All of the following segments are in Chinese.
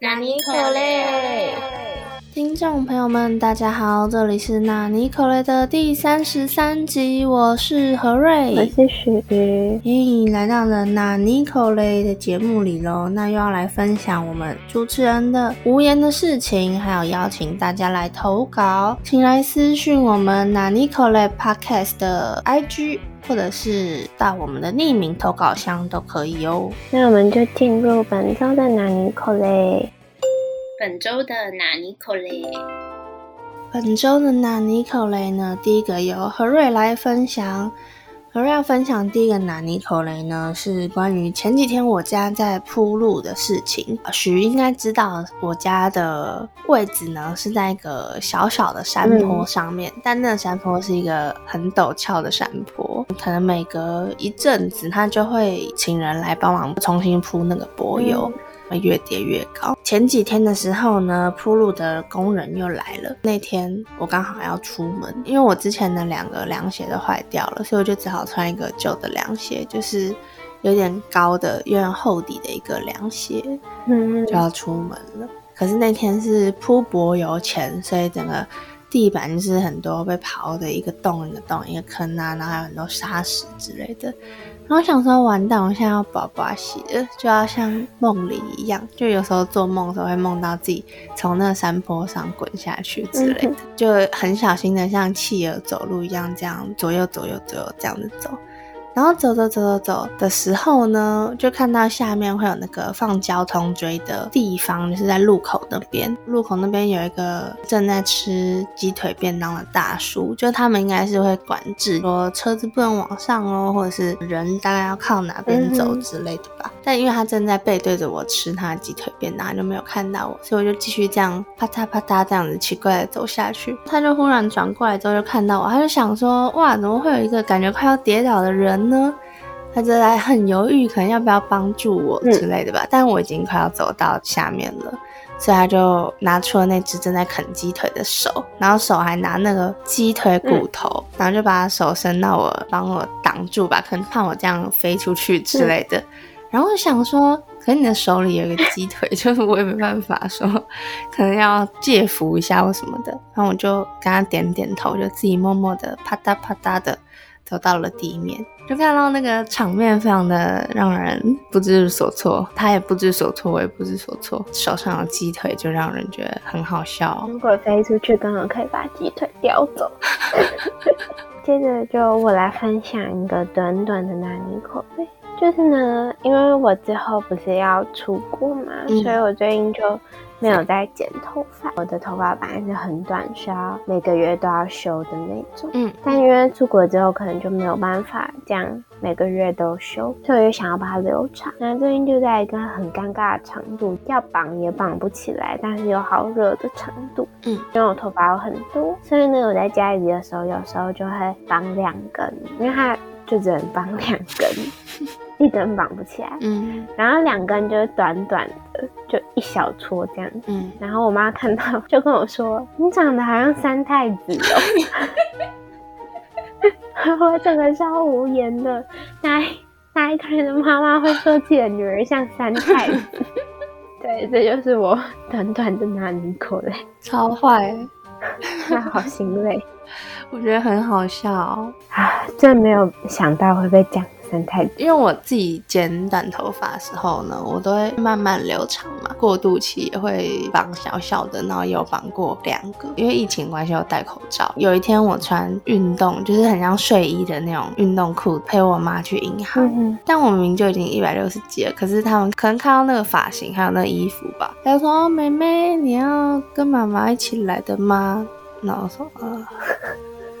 纳尼可嘞？听众朋友们，大家好，这里是纳尼可雷的第三十三集，我是何瑞，我是许瑜，咦，来到了纳尼可雷的节目里喽，那又要来分享我们主持人的无言的事情，还有邀请大家来投稿，请来私讯我们纳尼可雷 Podcast 的 IG，或者是到我们的匿名投稿箱都可以哦。那我们就进入本周的纳尼可雷。本周的纳尼可雷，本周的纳尼可雷呢？第一个由何瑞来分享。何瑞要分享第一个纳尼可雷呢，是关于前几天我家在铺路的事情。许应该知道，我家的位置呢是在一个小小的山坡上面，但那个山坡是一个很陡峭的山坡，可能每隔一阵子，他就会请人来帮忙重新铺那个柏油。会越叠越高。前几天的时候呢，铺路的工人又来了。那天我刚好要出门，因为我之前的两个凉鞋都坏掉了，所以我就只好穿一个旧的凉鞋，就是有点高的、有点厚底的一个凉鞋，嗯，就要出门了。可是那天是铺柏油前，所以整个地板就是很多被刨的一个洞一个洞一个坑啊，然后还有很多沙石之类的。然后想说完蛋，我现在要宝宝洗了，就要像梦里一样，就有时候做梦的时候会梦到自己从那山坡上滚下去之类的，就很小心的像企鹅走路一样，这样左右左右左右这样子走。然后走走走走走的时候呢，就看到下面会有那个放交通锥的地方，就是在路口那边。路口那边有一个正在吃鸡腿便当的大叔，就他们应该是会管制，说车子不能往上哦，或者是人大概要靠哪边走之类的吧。但因为他正在背对着我吃他的鸡腿便当，就没有看到我，所以我就继续这样啪嗒啪嗒这样子奇怪的走下去。他就忽然转过来之后就看到我，他就想说：哇，怎么会有一个感觉快要跌倒的人？呢，他就在很犹豫，可能要不要帮助我之类的吧。但我已经快要走到下面了，所以他就拿出了那只正在啃鸡腿的手，然后手还拿那个鸡腿骨头，然后就把手伸到我，帮我挡住吧，可能怕我这样飞出去之类的。然后我想说，可你的手里有一个鸡腿，就是我也没办法说，可能要借扶一下或什么的。然后我就跟他点点头，就自己默默的啪嗒啪嗒的。走到了地面，就看到那个场面非常的让人不知所措，他也不知所措，我也不知所措。手上的鸡腿就让人觉得很好笑。如果飞出去，刚好可以把鸡腿叼走。接着就我来分享一个短短的纳尼口碑，就是呢，因为我之后不是要出国嘛，所以我最近就。没有在剪头发，我的头发本来是很短，需要每个月都要修的那种。嗯，但因为出国之后可能就没有办法这样每个月都修，所以我就想要把它留长。那最近就在一个很尴尬的长度，要绑也绑不起来，但是又好热的长度。嗯，因为我头发有很多，所以呢我在家里的时候，有时候就会绑两根，因为它就只能绑两根。一根绑不起来，嗯，然后两根就是短短的，就一小撮这样，嗯，然后我妈看到就跟我说：“你长得好像三太子哦。”我整个超无言的，哪哪一个人的妈妈会说自己的女儿像三太子？对，这就是我短短的那尼口嘞，超坏，那好心累，我觉得很好笑。啊，真没有想到会被讲。因为我自己剪短头发的时候呢，我都会慢慢留长嘛，过渡期也会绑小小的，然后有绑过两个。因为疫情关系，我戴口罩。有一天我穿运动，就是很像睡衣的那种运动裤，陪我妈去银行。但我明明就已经一百六十几了，可是他们可能看到那个发型还有那个衣服吧，他就说：“妹妹，你要跟妈妈一起来的吗？”然后说：“啊。”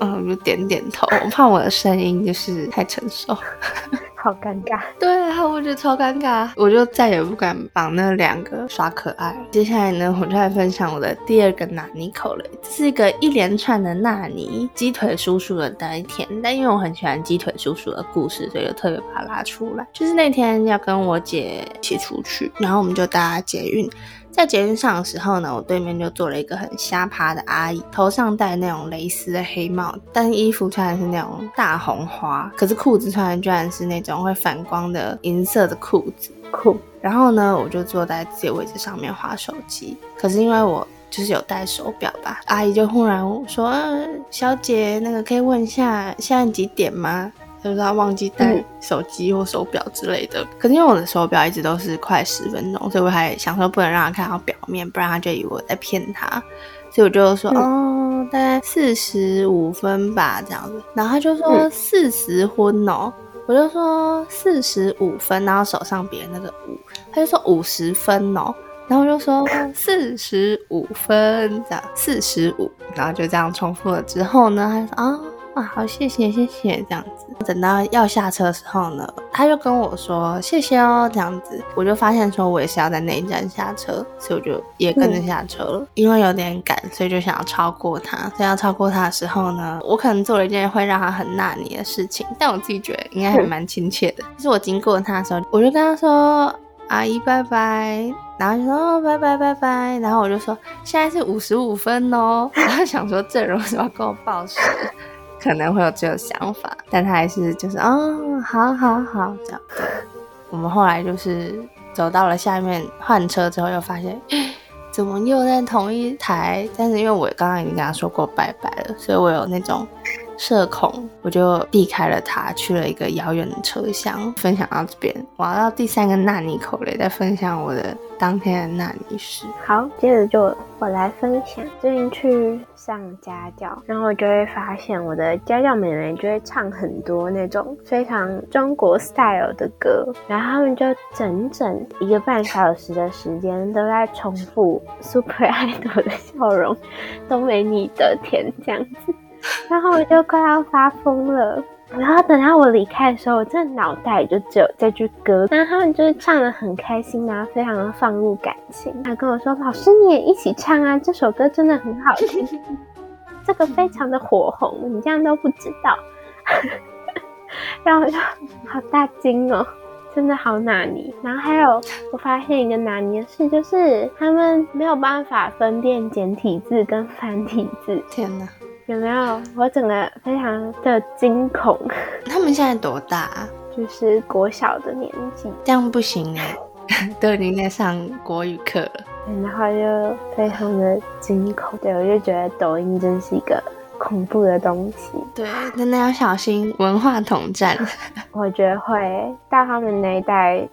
嗯，我就点点头，我怕我的声音就是太成熟，好尴尬。对啊，我觉得超尴尬，我就再也不敢绑那两个耍可爱。接下来呢，我就来分享我的第二个纳尼口了，是一个一连串的纳尼鸡腿叔叔的那一天。但因为我很喜欢鸡腿叔叔的故事，所以就特别把它拉出来。就是那天要跟我姐一起出去，然后我们就搭捷运。在捷运上的时候呢，我对面就坐了一个很瞎趴的阿姨，头上戴那种蕾丝的黑帽，但衣服穿的是那种大红花，可是裤子穿的居然是那种会反光的银色的裤子。酷。然后呢，我就坐在自己位置上面划手机。可是因为我就是有戴手表吧，阿姨就忽然说：“呃小姐，那个可以问一下现在几点吗？”就是他忘记带嗯。手机或手表之类的。可是因为我的手表一直都是快十分钟，所以我还想说不能让他看到表面，不然他就以为我在骗他。所以我就说，哦，大概四十五分吧，这样子。然后他就说嗯四十分哦，我就说四十五分，然后手上别那个五，他就说五十分哦，然后我就说四十五分，这样四十五，然后就这样重复了。之后呢，他就说啊。啊，好，谢谢，谢谢，这样子。等到要下车的时候呢，他就跟我说谢谢哦，这样子，我就发现说我也是要在那一站下车，所以我就也跟着下车了。因为有点赶，所以就想要超过他。所以要超过他的时候呢，我可能做了一件会让他很纳你的事情，但我自己觉得应该还蛮亲切的。就是我经过他的时候，我就跟他说阿姨拜拜，然后就说哦拜拜拜拜，然后我就说现在是五十五分哦，然后想说这人为什么要跟我报时？可能会有这种想法，但他还是就是哦，好好好这样。对，我们后来就是走到了下面换车之后，又发现怎么又在同一台？但是因为我刚刚已经跟他说过拜拜了，所以我有那种社恐，我就避开了他，去了一个遥远的车厢。分享到这边，我要到第三个纳尼口雷，再分享我的当天的纳尼事。好，接着就我来分享。最近去上家教，然后我就会发现我的家教妹妹就会唱很多那种非常中国 style 的歌，然后他们就整整一个半小时的时间都在重复 Super Idol 的笑容都没你的甜这样子，然后我就快要发疯了。然后等到我离开的时候，我真的脑袋就只有这句歌，但他们就是唱的很开心啊，非常的放入感情。他跟我说：“老师你也一起唱啊，这首歌真的很好听，这个非常的火红，你这样都不知道。”然后我就好大惊哦，真的好拿捏。然后还有我发现一个拿捏的事，就是他们没有办法分辨简体字跟繁体字，天哪，有没有？我整个非常的惊恐，他们现在多大、啊？就是国小的年纪，这样不行哎、都已经在上国语课了。然后就非常的惊恐。对，我就觉得抖音真是一个恐怖的东西。对，真的要小心文化统战。我觉得会到他们那一代，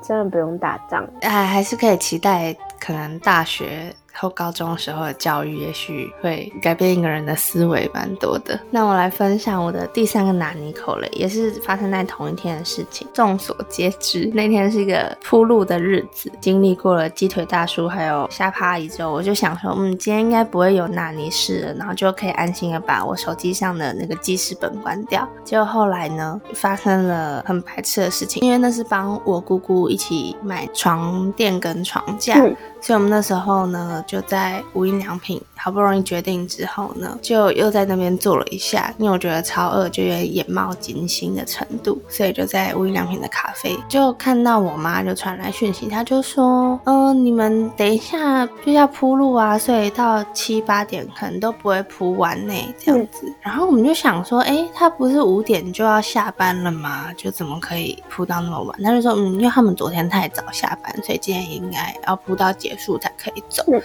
真的不用打仗。哎还是可以期待，可能大学后高中的时候的教育，也许会改变一个人的思维蛮多的。那我来分享我的第三个拿尼口雷，也是发生在同一天的事情。众所皆知，那天是一个铺路的日子，经历过了鸡腿大叔还有虾趴阿姨之后，我就想说，嗯，今天应该不会有拿尼事了，然后就可以安心的把我手机上的那个记事本关掉。结果后来呢，发生了很白痴的事情，因为那是帮我姑姑一起买床垫跟床架。嗯所以我们那时候呢，就在无印良品好不容易决定之后呢，就又在那边坐了一下，因为我觉得超饿，就有点眼冒金星的程度，所以就在无印良品的咖啡就看到我妈就传来讯息，她就说，嗯、你们等一下就要铺路啊，所以到七八点可能都不会铺完呢，这样子。然后我们就想说，哎，她不是五点就要下班了吗？就怎么可以铺到那么晚？她就说，嗯，因为他们昨天太早下班，所以今天应该要铺到结束才可以走。嗯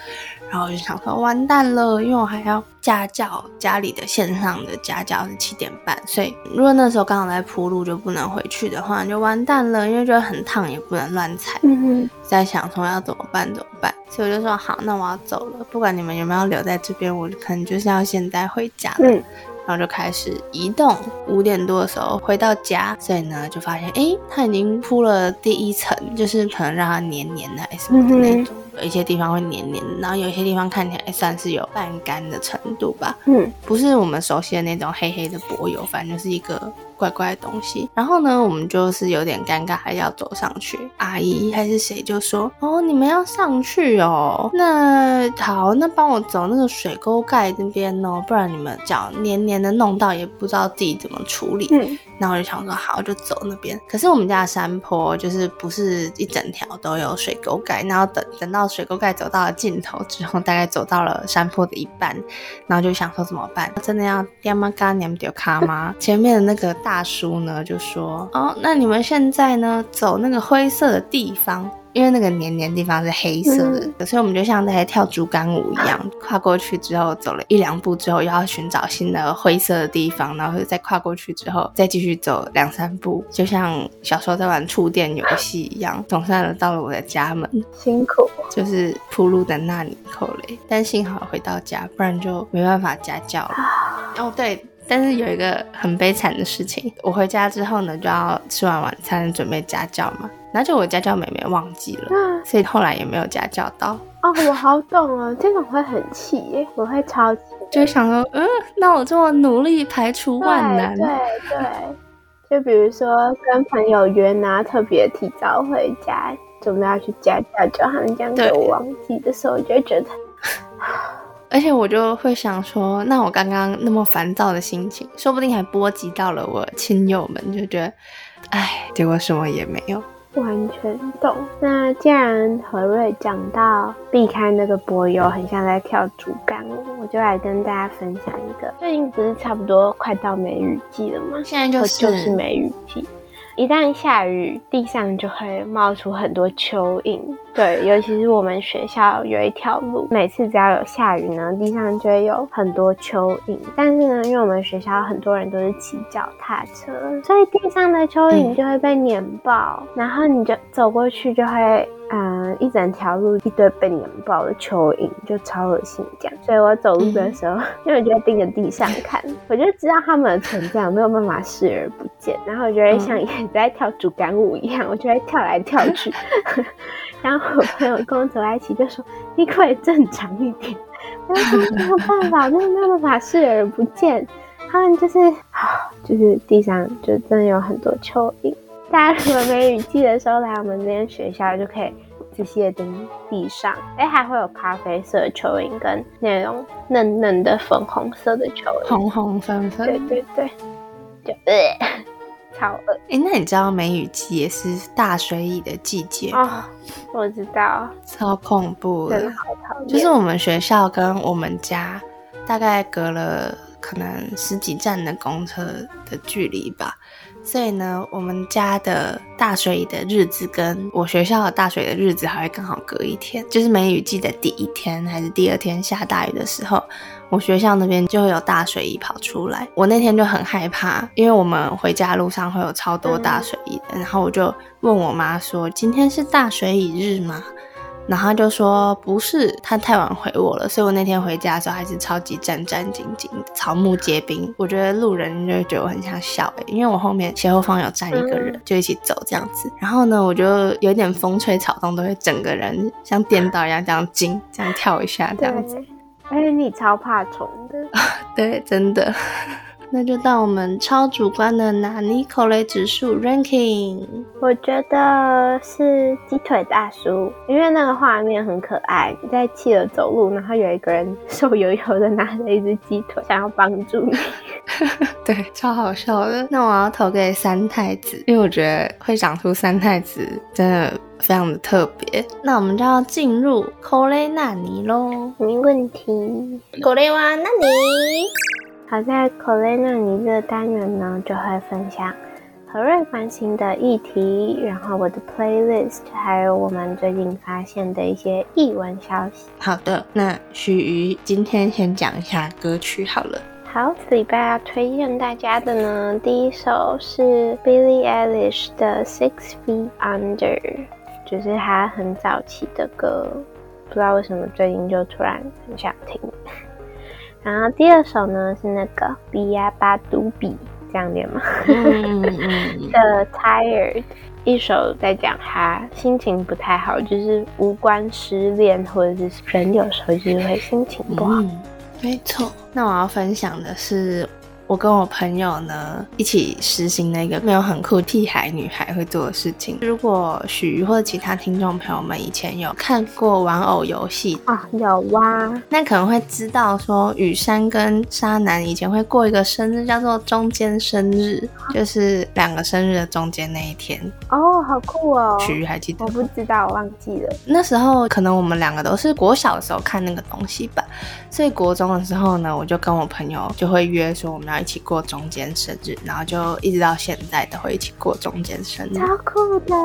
然后我就想说完蛋了，因为我还要家教，家里的线上的家教是七点半，所以如果那时候刚好在铺路就不能回去的话，就完蛋了，因为觉得很烫，也不能乱踩。嗯在想说要怎么办怎么办，所以我就说好，那我要走了，不管你们有没有留在这边，我可能就是要现在回家了。嗯然后就开始移动，五点多的时候回到家，所以呢就发现，诶，它已经铺了第一层，就是可能让它黏黏的还是什么的那种，有一些地方会黏黏，然后有一些地方看起来算是有半干的程度吧，嗯。不是我们熟悉的那种黑黑的柏油，反正就是一个怪怪的东西。然后呢，我们就是有点尴尬，还要走上去。阿姨还是谁就说：“哦，你们要上去哦，那好，那帮我走那个水沟盖那边哦，不然你们脚黏黏的弄到，也不知道自己怎么处理。”嗯那我就想说好，就走那边。可是我们家的山坡就是不是一整条都有水沟盖，然后等等到水沟盖走到了尽头之后，大概走到了山坡的一半，然后就想说怎么办？真的要爹妈干娘丢卡吗？前面的那个大叔呢就说哦，那你们现在呢走那个灰色的地方。因为那个黏黏地方是黑色的，所以我们就像在跳竹竿舞一样，跨过去之后走了一两步之后，又要寻找新的灰色的地方，然后再跨过去之后，再继续走两三步，就像小时候在玩触电游戏一样，总算到了我的家门。辛苦，就是铺路的那里扣雷，但幸好回到家，不然就没办法家教了。哦，对。但是有一个很悲惨的事情，我回家之后呢，就要吃完晚餐准备家教嘛，然后就我家教妹妹忘记了，所以后来也没有家教到。哦，我好懂啊，这种会很气耶，我会超气，就想说，嗯，那我这么努力排除万难，对对，就比如说跟朋友约拿特别提早回家，准备要去家教，就他们这样给我忘记的时候，我就觉得。而且我就会想说，那我刚刚那么烦躁的心情，说不定还波及到了我亲友们，就觉得，哎，结果什么也没有，完全懂。那既然何瑞讲到避开那个柏油，很像在跳竹竿舞，我就来跟大家分享一个。最近不是差不多快到梅雨季了吗？现在就是就是梅雨季。一旦下雨，地上就会冒出很多蚯蚓。对，尤其是我们学校有一条路，每次只要有下雨呢，地上就会有很多蚯蚓。但是呢，因为我们学校很多人都是骑脚踏车，所以地上的蚯蚓就会被碾爆，然后你就走过去就会。嗯，一整条路一堆被碾爆的蚯蚓，就超恶心这样。所以我走路的时候，因为我就盯着地上看，我就知道它们的存在，我没有办法视而不见。然后我就会像也在跳竹竿舞一样，我就会跳来跳去。然后我朋友跟我走在一起就说：“你可以正常一点。”我说：“没有办法，没有办法视而不见。”他们就是啊，就是地上就真的有很多蚯蚓。大家如果梅雨季的时候来我们这边学校，就可以仔细的盯地上，哎，还会有咖啡色的蚯蚓跟那种嫩嫩的粉红色的蚯蚓，红红粉粉，对对对，就呃，超饿。哎，那你知道梅雨季也是大水蚁的季节吗？我知道，超恐怖的，真的好讨厌。就是我们学校跟我们家大概隔了可能十几站的公车的距离吧。所以呢，我们家的大水的日子跟我学校的大水的日子还会刚好隔一天，就是梅雨季的第一天还是第二天下大雨的时候，我学校那边就会有大水蚁跑出来。我那天就很害怕，因为我们回家路上会有超多大水然后我就问我妈说：“今天是大水蚁日吗？”然后他就说不是，他太晚回我了，所以我那天回家的时候还是超级战战兢兢，草木皆兵。我觉得路人就会觉得我很像笑诶，因为我后面斜后方有站一个人，就一起走这样子。然后呢，我就有点风吹草动，都会整个人像颠倒 一样这样惊，这样跳一下这样子。而且你超怕虫的，对，真的。那就到我们超主观的拿尼口雷指数 ranking，我觉得是鸡腿大叔，因为那个画面很可爱，在企鹅走路，然后有一个人瘦油油的拿着一只鸡腿，想要帮助你，对，超好笑的。那我要投给三太子，因为我觉得会长出三太子真的非常的特别。那我们就要进入口雷纳尼喽，没问题，口雷哇纳尼。好在 c o l e n a 尼这个单元呢，就会分享何瑞关心的议题，然后我的 playlist，还有我们最近发现的一些译文消息。好的，那许瑜今天先讲一下歌曲好了。好，这礼拜要推荐大家的呢，第一首是 Billie Eilish 的 Six Feet Under，就是她很早期的歌，不知道为什么最近就突然很想听。然后第二首呢是那个比亚巴杜比，这样念吗？的 Tired，一首在讲他心情不太好，就是无关失恋或者是人有时候就是会心情不好。没错，那我要分享的是。我跟我朋友呢一起实行了一个没有很酷屁孩女孩会做的事情。如果许或者其他听众朋友们以前有看过玩偶游戏啊，有哇，那可能会知道说雨山跟沙男以前会过一个生日，叫做中间生日，就是两个生日的中间那一天。哦，好酷哦！许还记得？我不知道，我忘记了。那时候可能我们两个都是国小的时候看那个东西吧，所以国中的时候呢，我就跟我朋友就会约说我们要一起过中间生日，然后就一直到现在都会一起过中间生日，超酷的，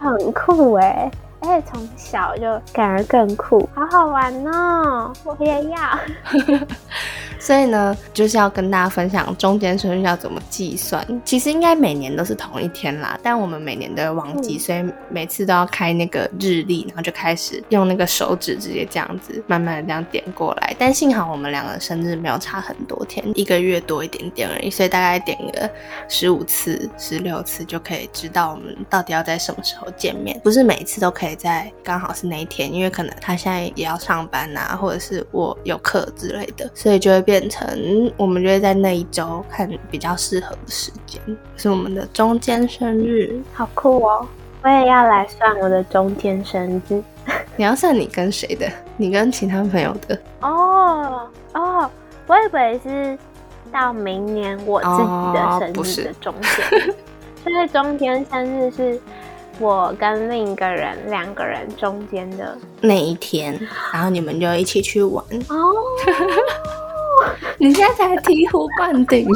很酷哎！而且从小就感觉更酷，好好玩哦！我也要。所以呢，就是要跟大家分享中间生日要怎么计算。其实应该每年都是同一天啦，但我们每年都会忘记，所以每次都要开那个日历，然后就开始用那个手指直接这样子慢慢的这样点过来。但幸好我们两个生日没有差很多天，一个月多一点点而已，所以大概点个十五次、十六次就可以知道我们到底要在什么时候见面。不是每一次都可以在刚好是那一天，因为可能他现在也要上班啊，或者是我有课之类的，所以就会。变成我们就会在那一周看比较适合的时间，是我们的中间生日，好酷哦！我也要来算我的中间生日。你要算你跟谁的？你跟其他朋友的？哦哦，我以为是到明年我自己的生日的中间，所以中间生日是。我跟另一个人两个人中间的那一天，然后你们就一起去玩哦。你现在才醍醐灌顶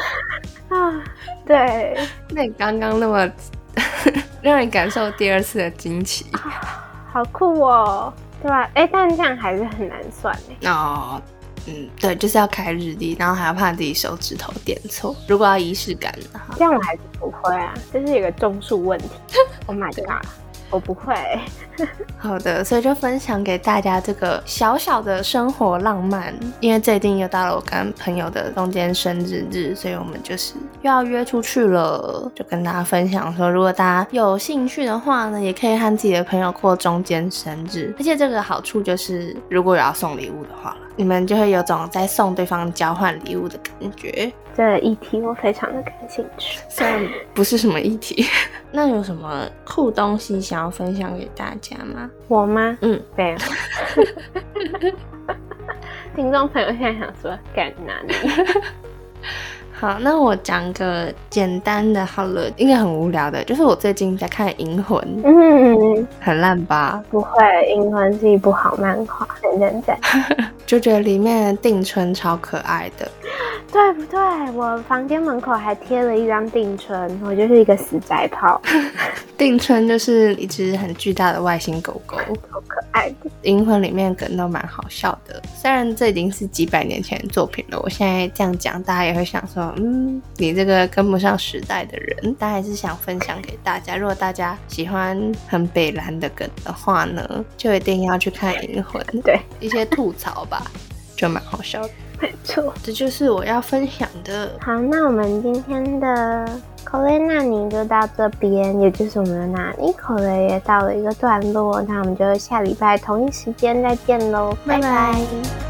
啊！对，那你刚刚那么 让你感受第二次的惊奇，好酷哦，对吧？哎，但这样还是很难算哎。哦。嗯，对，就是要开日历，然后还要怕自己手指头点错。如果要仪式感的话，这样我还是不会啊，这是一个种树问题。Oh my god，我不会。好的，所以就分享给大家这个小小的生活浪漫。因为最近又到了我跟朋友的中间生日日，所以我们就是又要约出去了。就跟大家分享说，如果大家有兴趣的话呢，也可以和自己的朋友过中间生日。而且这个好处就是，如果有要送礼物的话。你们就会有种在送对方交换礼物的感觉。这议题我非常的感兴趣，虽然不是什么议题。那有什么酷东西想要分享给大家吗？我吗？嗯，没有。听众朋友现在想说，干哪里？好，那我讲个简单的，好了，应该很无聊的，就是我最近在看《银魂》，嗯，很烂吧？不会，《银魂》是一部好漫画，很认真，就觉得里面定春超可爱的。对不对？我房间门口还贴了一张定春，我就是一个死宅炮。定春就是一只很巨大的外星狗狗，好可爱的。银魂里面梗都蛮好笑的，虽然这已经是几百年前的作品了，我现在这样讲，大家也会想说，嗯，你这个跟不上时代的人。但还是想分享给大家，如果大家喜欢很北蓝的梗的话呢，就一定要去看银魂。对，一些吐槽吧，就蛮好笑的。没错，这就是我要分享的。好，那我们今天的口雷纳尼就到这边，也就是我们的纳尼口雷也到了一个段落。那我们就下礼拜同一时间再见喽，拜拜。